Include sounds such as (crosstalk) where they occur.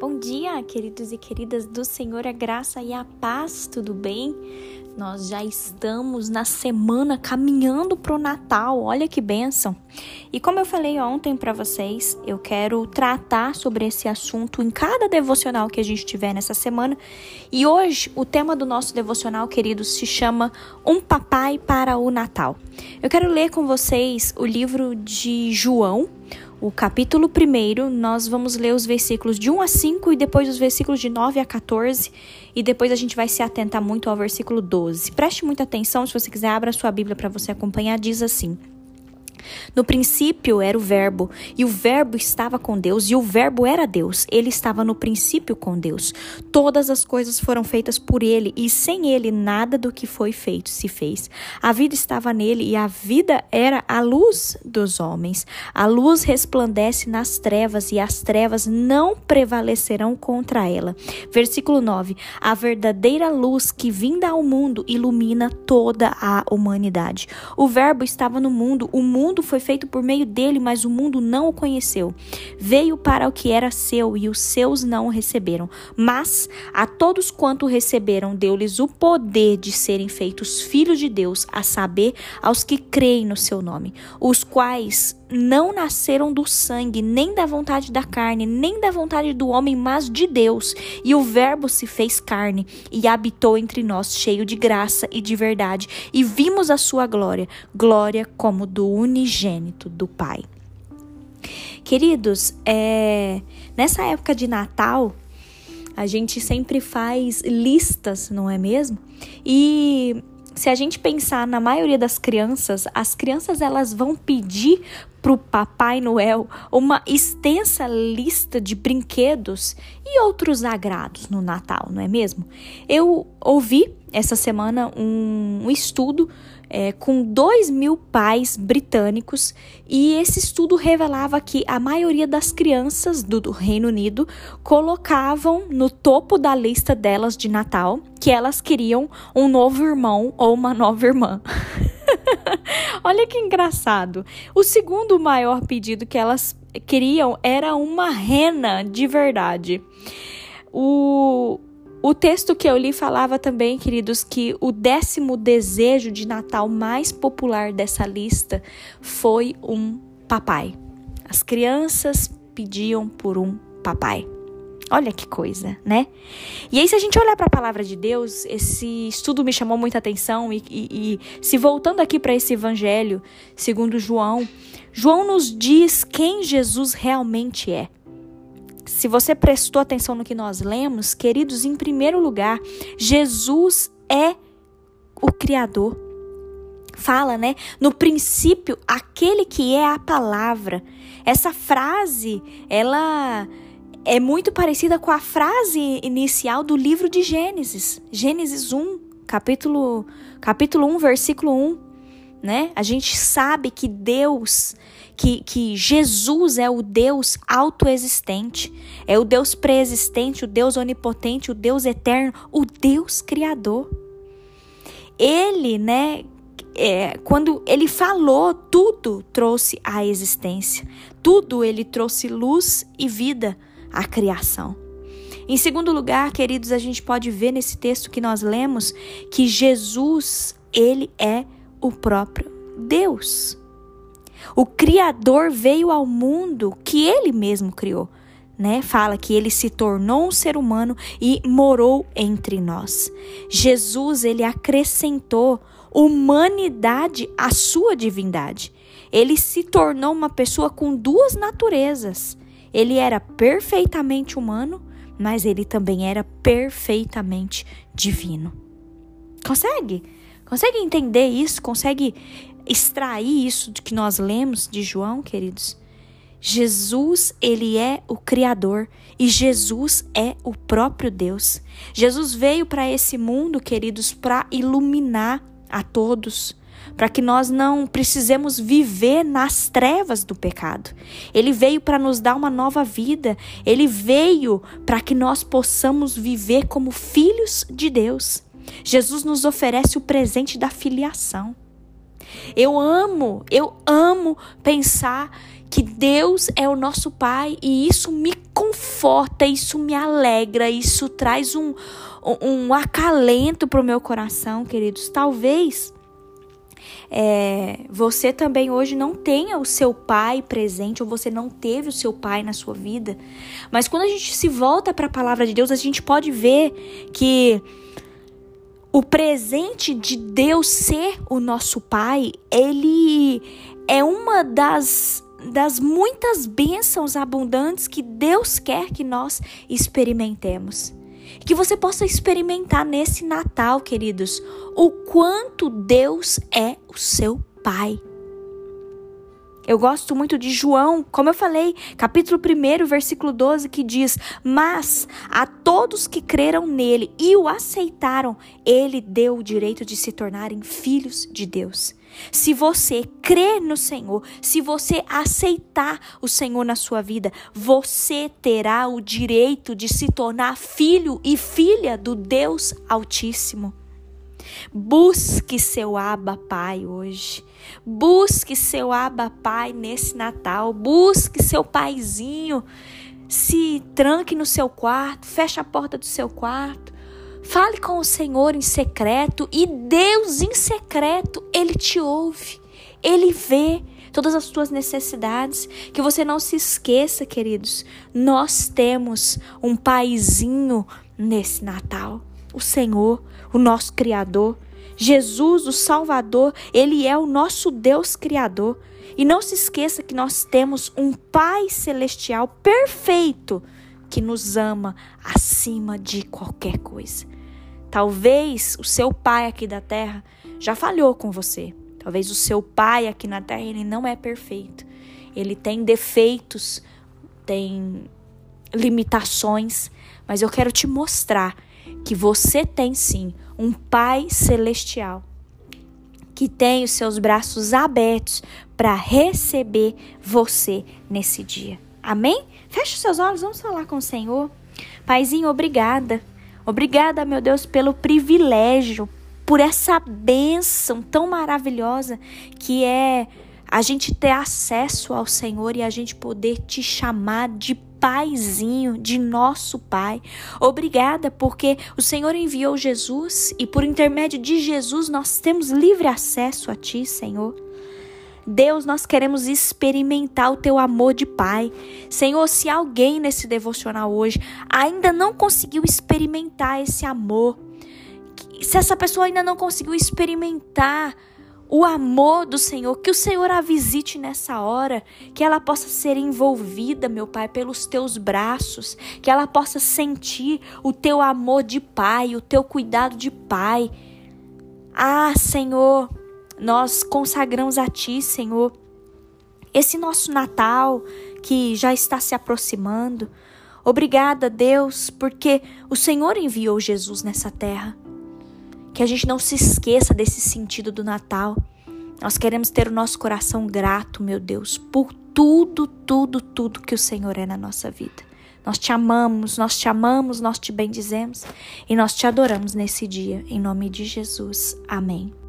Bom dia, queridos e queridas do Senhor, a graça e a paz, tudo bem? Nós já estamos na semana caminhando para o Natal, olha que bênção! E como eu falei ontem para vocês, eu quero tratar sobre esse assunto em cada devocional que a gente tiver nessa semana. E hoje, o tema do nosso devocional, queridos, se chama Um Papai para o Natal. Eu quero ler com vocês o livro de João o capítulo 1, nós vamos ler os versículos de 1 a 5 e depois os versículos de 9 a 14, e depois a gente vai se atentar muito ao versículo 12. Preste muita atenção, se você quiser, abra sua Bíblia para você acompanhar, diz assim: no princípio era o Verbo, e o Verbo estava com Deus, e o Verbo era Deus. Ele estava no princípio com Deus. Todas as coisas foram feitas por ele, e sem ele nada do que foi feito se fez. A vida estava nele, e a vida era a luz dos homens. A luz resplandece nas trevas, e as trevas não prevalecerão contra ela. Versículo 9: A verdadeira luz que vinda ao mundo ilumina toda a humanidade. O Verbo estava no mundo, o mundo mundo foi feito por meio dele, mas o mundo não o conheceu. Veio para o que era seu e os seus não o receberam. Mas a todos quanto receberam, deu-lhes o poder de serem feitos filhos de Deus, a saber, aos que creem no seu nome, os quais não nasceram do sangue, nem da vontade da carne, nem da vontade do homem, mas de Deus. E o Verbo se fez carne e habitou entre nós, cheio de graça e de verdade, e vimos a sua glória, glória como do unigênito do Pai. Queridos, é, nessa época de Natal, a gente sempre faz listas, não é mesmo? E se a gente pensar na maioria das crianças, as crianças elas vão pedir para o Papai Noel uma extensa lista de brinquedos e outros agrados no Natal, não é mesmo? Eu ouvi essa semana um, estudo é, com 2 mil pais britânicos e esse estudo revelava que a maioria das crianças do, do Reino Unido colocavam no topo da lista delas de Natal que elas queriam um novo irmão ou uma nova irmã. (laughs) Olha que engraçado. O segundo maior pedido que elas queriam era uma rena de verdade. O, o texto que eu li falava também, queridos, que o décimo desejo de Natal mais popular dessa lista foi um papai. As crianças pediam por um papai. Olha que coisa, né? E aí, se a gente olhar para a palavra de Deus, esse estudo me chamou muita atenção. E, e, e se voltando aqui para esse evangelho, segundo João, João nos diz quem Jesus realmente é. Se você prestou atenção no que nós lemos, queridos, em primeiro lugar, Jesus é o Criador. Fala, né? No princípio, aquele que é a palavra. Essa frase, ela é muito parecida com a frase inicial do livro de Gênesis. Gênesis 1, capítulo, capítulo 1, versículo 1. Né? A gente sabe que Deus, que, que Jesus é o Deus autoexistente, é o Deus preexistente, o Deus onipotente, o Deus eterno, o Deus criador. Ele, né, é, quando ele falou, tudo trouxe à existência, tudo ele trouxe luz e vida a criação. Em segundo lugar, queridos, a gente pode ver nesse texto que nós lemos que Jesus, ele é o próprio Deus. O Criador veio ao mundo que ele mesmo criou. Né? Fala que ele se tornou um ser humano e morou entre nós. Jesus, ele acrescentou humanidade à sua divindade. Ele se tornou uma pessoa com duas naturezas. Ele era perfeitamente humano, mas ele também era perfeitamente divino. Consegue? Consegue entender isso? Consegue extrair isso de que nós lemos de João, queridos? Jesus, ele é o criador e Jesus é o próprio Deus. Jesus veio para esse mundo, queridos, para iluminar a todos, para que nós não precisemos viver nas trevas do pecado. Ele veio para nos dar uma nova vida, ele veio para que nós possamos viver como filhos de Deus. Jesus nos oferece o presente da filiação. Eu amo, eu amo pensar que Deus é o nosso Pai e isso me conforta, isso me alegra, isso traz um, um acalento para o meu coração, queridos. Talvez é, você também hoje não tenha o seu pai presente, ou você não teve o seu pai na sua vida. Mas quando a gente se volta para a palavra de Deus, a gente pode ver que o presente de Deus ser o nosso pai, ele é uma das das muitas bênçãos abundantes que Deus quer que nós experimentemos. Que você possa experimentar nesse Natal, queridos, o quanto Deus é o seu Pai. Eu gosto muito de João, como eu falei, capítulo 1, versículo 12, que diz: Mas a todos que creram nele e o aceitaram, ele deu o direito de se tornarem filhos de Deus. Se você crer no Senhor, se você aceitar o Senhor na sua vida, você terá o direito de se tornar filho e filha do Deus Altíssimo. Busque seu Abba Pai hoje. Busque seu Abba Pai nesse Natal. Busque seu paizinho. Se tranque no seu quarto, feche a porta do seu quarto. Fale com o Senhor em secreto e Deus em secreto, ele te ouve. Ele vê todas as tuas necessidades. Que você não se esqueça, queridos. Nós temos um paizinho nesse Natal. O Senhor, o nosso Criador. Jesus, o Salvador, ele é o nosso Deus Criador. E não se esqueça que nós temos um Pai Celestial perfeito que nos ama acima de qualquer coisa. Talvez o seu pai aqui da terra já falhou com você. Talvez o seu pai aqui na terra ele não é perfeito. Ele tem defeitos, tem limitações, mas eu quero te mostrar que você tem sim um pai celestial que tem os seus braços abertos para receber você nesse dia. Amém? Feche os seus olhos, vamos falar com o Senhor. Paizinho, obrigada. Obrigada, meu Deus, pelo privilégio, por essa bênção tão maravilhosa que é a gente ter acesso ao Senhor e a gente poder te chamar de paizinho, de nosso pai. Obrigada porque o Senhor enviou Jesus e por intermédio de Jesus nós temos livre acesso a ti, Senhor. Deus, nós queremos experimentar o teu amor de Pai. Senhor, se alguém nesse devocional hoje ainda não conseguiu experimentar esse amor, se essa pessoa ainda não conseguiu experimentar o amor do Senhor, que o Senhor a visite nessa hora, que ela possa ser envolvida, meu Pai, pelos teus braços, que ela possa sentir o teu amor de Pai, o teu cuidado de Pai. Ah, Senhor, nós consagramos a Ti, Senhor, esse nosso Natal que já está se aproximando. Obrigada, Deus, porque o Senhor enviou Jesus nessa terra. Que a gente não se esqueça desse sentido do Natal. Nós queremos ter o nosso coração grato, meu Deus, por tudo, tudo, tudo que o Senhor é na nossa vida. Nós te amamos, nós te amamos, nós te bendizemos e nós te adoramos nesse dia. Em nome de Jesus. Amém.